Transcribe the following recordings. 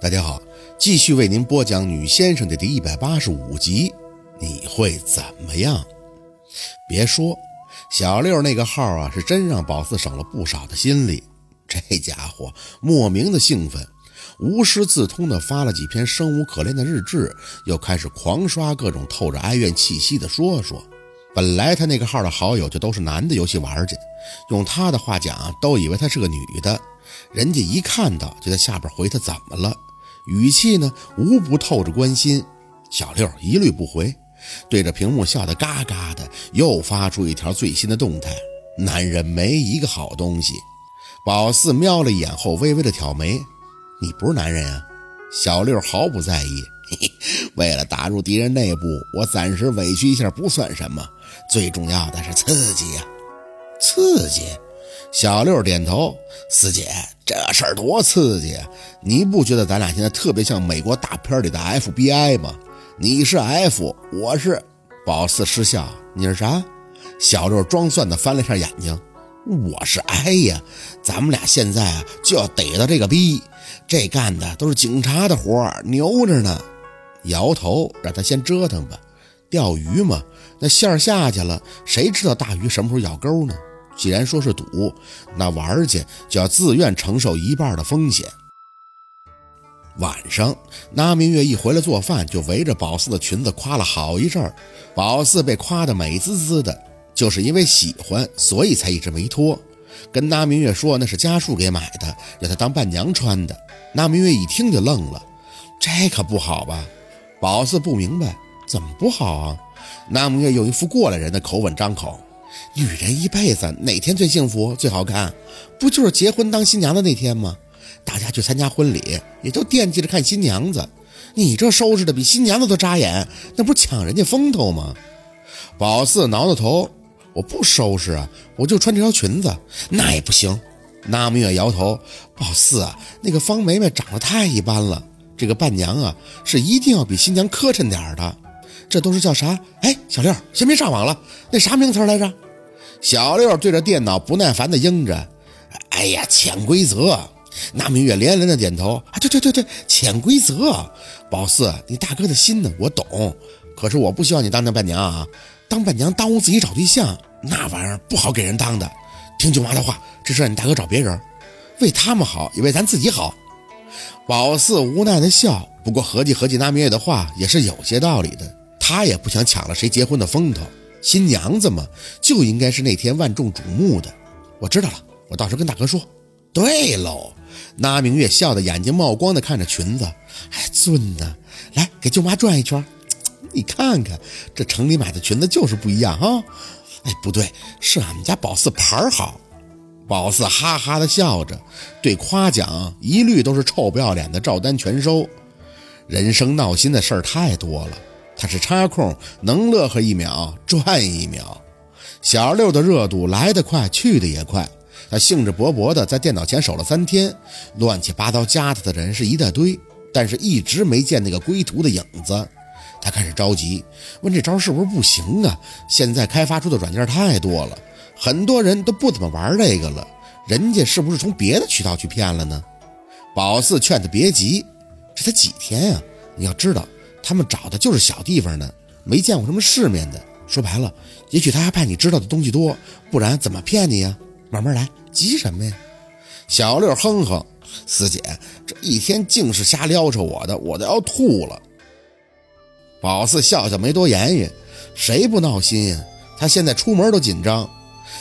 大家好，继续为您播讲《女先生》的第一百八十五集。你会怎么样？别说，小六那个号啊，是真让宝四省了不少的心力。这家伙莫名的兴奋，无师自通的发了几篇生无可恋的日志，又开始狂刷各种透着哀怨气息的说说。本来他那个号的好友就都是男的游戏玩家，用他的话讲，都以为他是个女的。人家一看到就在下边回他怎么了。语气呢，无不透着关心。小六一律不回，对着屏幕笑得嘎嘎的，又发出一条最新的动态：男人没一个好东西。宝四瞄了一眼后，微微的挑眉：“你不是男人啊？”小六毫不在意：“，为了打入敌人内部，我暂时委屈一下不算什么，最重要的是刺激呀，刺激。”小六点头：“四姐，这事儿多刺激啊！你不觉得咱俩现在特别像美国大片里的 FBI 吗？你是 F，我是……”宝四失笑：“你是啥？”小六装蒜的翻了下眼睛：“我是 I 呀！咱们俩现在啊就要逮到这个逼，这干的都是警察的活儿，牛着呢。”摇头，让他先折腾吧。钓鱼嘛，那线儿下去了，谁知道大鱼什么时候咬钩呢？既然说是赌，那玩儿去就要自愿承受一半的风险。晚上，那明月一回来做饭，就围着宝四的裙子夸了好一阵儿。宝四被夸得美滋滋的，就是因为喜欢，所以才一直没脱。跟那明月说那是家树给买的，让她当伴娘穿的。那明月一听就愣了，这可不好吧？宝四不明白，怎么不好啊？那明月用一副过来人的口吻张口。女人一辈子哪天最幸福最好看？不就是结婚当新娘的那天吗？大家去参加婚礼，也都惦记着看新娘子。你这收拾的比新娘子都扎眼，那不是抢人家风头吗？宝四挠挠头，我不收拾啊，我就穿这条裙子，那也不行。那明月摇头，宝四啊，那个方梅梅长得太一般了，这个伴娘啊，是一定要比新娘磕碜点的。这都是叫啥？哎，小六，先别上网了，那啥名词来着？小六对着电脑不耐烦地应着：“哎呀，潜规则。”那明月连连的点头：“啊，对对对对，潜规则。宝四，你大哥的心呢，我懂。可是我不希望你当那伴娘啊，当伴娘耽误自己找对象，那玩意儿不好给人当的。听舅妈的话，这事你大哥找别人，为他们好，也为咱自己好。”宝四无奈的笑，不过合计合计，那明月的话也是有些道理的。他也不想抢了谁结婚的风头，新娘子嘛，就应该是那天万众瞩目的。我知道了，我到时候跟大哥说。对喽，那明月笑得眼睛冒光的看着裙子，哎，尊呐，来给舅妈转一圈。你看看这城里买的裙子就是不一样啊。哎，不对，是俺们家宝四牌好。宝四哈哈的笑着，对夸奖一律都是臭不要脸的照单全收。人生闹心的事儿太多了。他是插空，能乐呵一秒赚一秒。小六的热度来得快，去得也快。他兴致勃勃地在电脑前守了三天，乱七八糟加他的人是一大堆，但是一直没见那个归途的影子。他开始着急，问这招是不是不行啊？现在开发出的软件太多了，很多人都不怎么玩这个了，人家是不是从别的渠道去骗了呢？宝四劝他别急，这才几天啊，你要知道。他们找的就是小地方的，没见过什么世面的。说白了，也许他还怕你知道的东西多，不然怎么骗你呀？慢慢来，急什么呀？小六哼哼，四姐这一天净是瞎撩扯我的，我都要吐了。宝四笑笑没多言语，谁不闹心呀？他现在出门都紧张。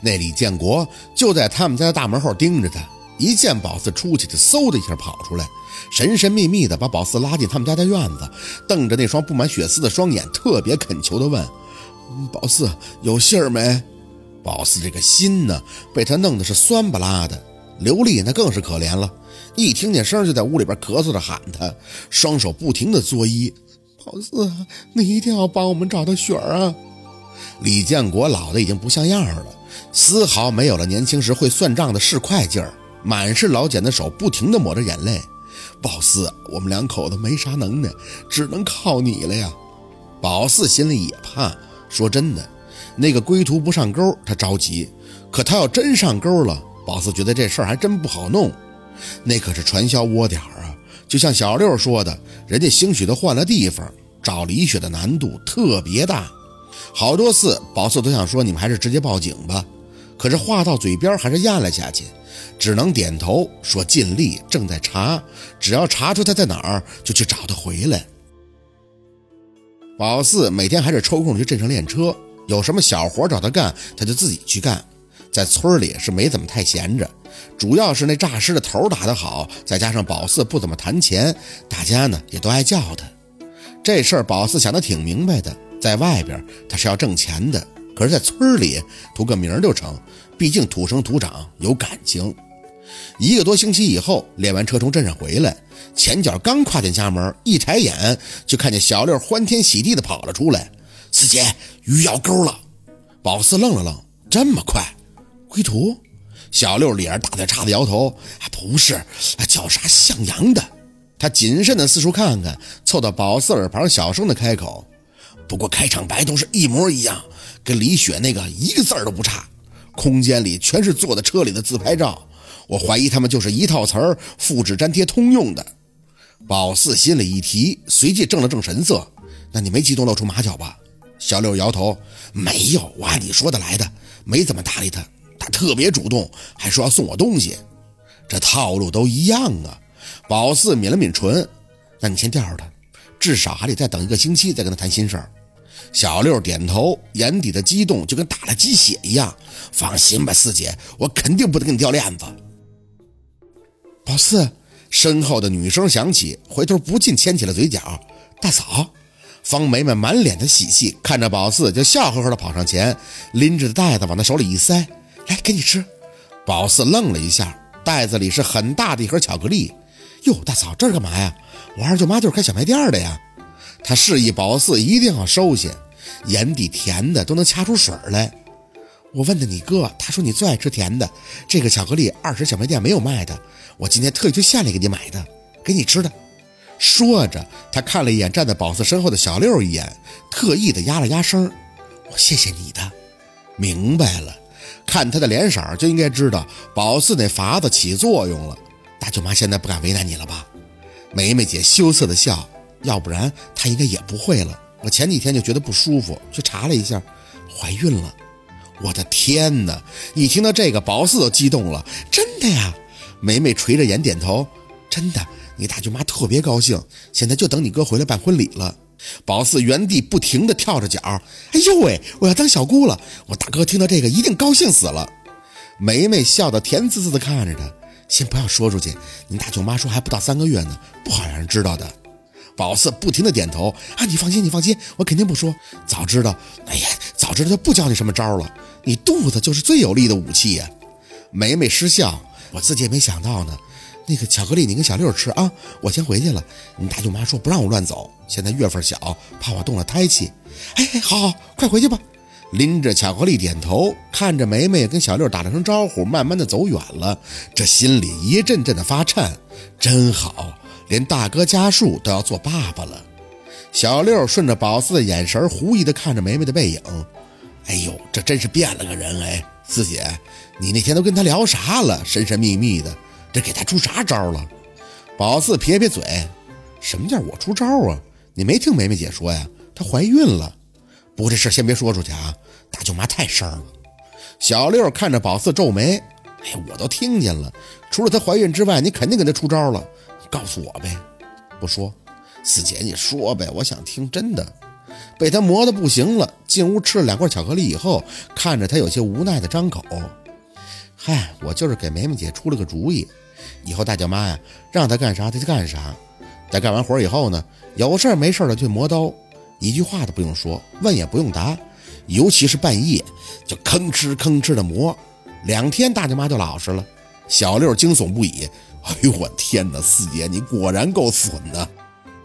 那李建国就在他们家的大门后盯着他，一见宝四出去，就嗖的一下跑出来。神神秘秘的把宝四拉进他们家的院子，瞪着那双布满血丝的双眼，特别恳求的问：“宝四有信儿没？”宝四这个心呢，被他弄得是酸不拉的。刘丽那更是可怜了，一听见声就在屋里边咳嗽着喊他，双手不停的作揖：“宝四，你一定要帮我们找到雪儿啊！”李建国老的已经不像样了，丝毫没？有了年轻时会算账的市侩劲儿，满是老茧的手不停地抹着眼泪。宝四，我们两口子没啥能耐，只能靠你了呀。宝四心里也怕，说真的，那个归途不上钩，他着急；可他要真上钩了，宝四觉得这事儿还真不好弄。那可是传销窝点啊，就像小六说的，人家兴许都换了地方，找李雪的难度特别大。好多次，宝四都想说你们还是直接报警吧，可是话到嘴边还是咽了下去，只能点头说尽力，正在查，只要查出他在哪儿，就去找他回来。宝四每天还是抽空去镇上练车，有什么小活找他干，他就自己去干。在村里是没怎么太闲着，主要是那诈尸的头打得好，再加上宝四不怎么谈钱，大家呢也都爱叫他。这事儿宝四想得挺明白的，在外边他是要挣钱的，可是在村里图个名就成，毕竟土生土长有感情。一个多星期以后，练完车从镇上回来，前脚刚跨进家门，一抬眼就看见小六欢天喜地的跑了出来：“四姐，鱼咬钩了！”宝四愣了愣，这么快？归途，小六脸打在叉子摇头：“不是，叫啥向阳的？”他谨慎的四处看看，凑到宝四耳旁，小声的开口：“不过开场白都是一模一样，跟李雪那个一个字儿都不差。空间里全是坐在车里的自拍照，我怀疑他们就是一套词儿复制粘贴通用的。”宝四心里一提，随即正了正神色：“那你没激动露出马脚吧？”小六摇头：“没有，我按你说的来的，没怎么搭理他。”他特别主动，还说要送我东西，这套路都一样啊。宝四抿了抿唇，那你先吊着他，至少还得再等一个星期再跟他谈心事儿。小六点头，眼底的激动就跟打了鸡血一样。放心吧，四姐，我肯定不能给你掉链子。宝四，身后的女声响起，回头不禁牵起了嘴角。大嫂，方梅梅满脸的喜气，看着宝四就笑呵呵的跑上前，拎着的袋子往他手里一塞。来，给你吃。宝四愣了一下，袋子里是很大的一盒巧克力。哟，大嫂，这是干嘛呀？我二舅妈就是开小卖店的呀。他示意宝四一定要收下，眼底甜的都能掐出水来。我问的你哥，他说你最爱吃甜的。这个巧克力二十小卖店没有卖的，我今天特意去县里给你买的，给你吃的。说着，他看了一眼站在宝四身后的小六一眼，特意的压了压声：“我谢谢你的。”明白了。看他的脸色就应该知道宝四那法子起作用了。大舅妈现在不敢为难你了吧？梅梅姐羞涩的笑，要不然她应该也不会了。我前几天就觉得不舒服，去查了一下，怀孕了。我的天哪！一听到这个，宝四都激动了。真的呀？梅梅垂着眼点头。真的，你大舅妈特别高兴，现在就等你哥回来办婚礼了。宝四原地不停地跳着脚，哎呦喂！我要当小姑了！我大哥听到这个一定高兴死了。梅梅笑得甜滋滋地看着他，先不要说出去，你大舅妈说还不到三个月呢，不好让人知道的。宝四不停的点头，啊，你放心，你放心，我肯定不说。早知道，哎呀，早知道就不教你什么招了。你肚子就是最有力的武器呀。梅梅失笑，我自己也没想到呢。那个巧克力，你跟小六吃啊！我先回去了。你大舅妈说不让我乱走，现在月份小，怕我动了胎气。哎哎，好好，快回去吧。拎着巧克力点头，看着梅梅跟小六打了声招呼，慢慢的走远了。这心里一阵阵的发颤，真好，连大哥家树都要做爸爸了。小六顺着宝四的眼神，狐疑的看着梅梅的背影。哎呦，这真是变了个人哎！四姐，你那天都跟他聊啥了？神神秘秘的。这给他出啥招了？宝四撇撇嘴，什么叫我出招啊？你没听梅梅姐说呀？她怀孕了。不过这事先别说出去啊，大舅妈太事儿了。小六看着宝四皱眉，哎，我都听见了。除了她怀孕之外，你肯定给她出招了。告诉我呗。不说，四姐你说呗，我想听真的。被他磨得不行了，进屋吃了两块巧克力以后，看着他有些无奈的张口。嗨，我就是给梅梅姐出了个主意。以后大舅妈呀，让她干啥她就干啥。在干完活以后呢，有事没事的就磨刀，一句话都不用说，问也不用答，尤其是半夜就吭哧吭哧的磨。两天大舅妈就老实了。小六惊悚不已，哎呦我天哪，四姐你果然够损的。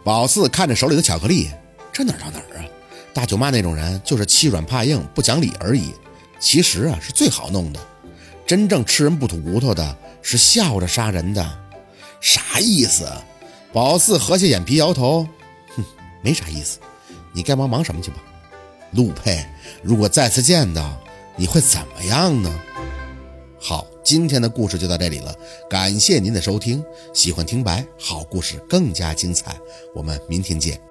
宝四看着手里的巧克力，这哪到哪儿啊？大舅妈那种人就是欺软怕硬，不讲理而已。其实啊，是最好弄的。真正吃人不吐骨头的。是笑着杀人的，啥意思？宝四合下眼皮摇头，哼，没啥意思。你该忙忙什么去吧。陆佩，如果再次见到，你会怎么样呢？好，今天的故事就到这里了，感谢您的收听。喜欢听白好故事更加精彩，我们明天见。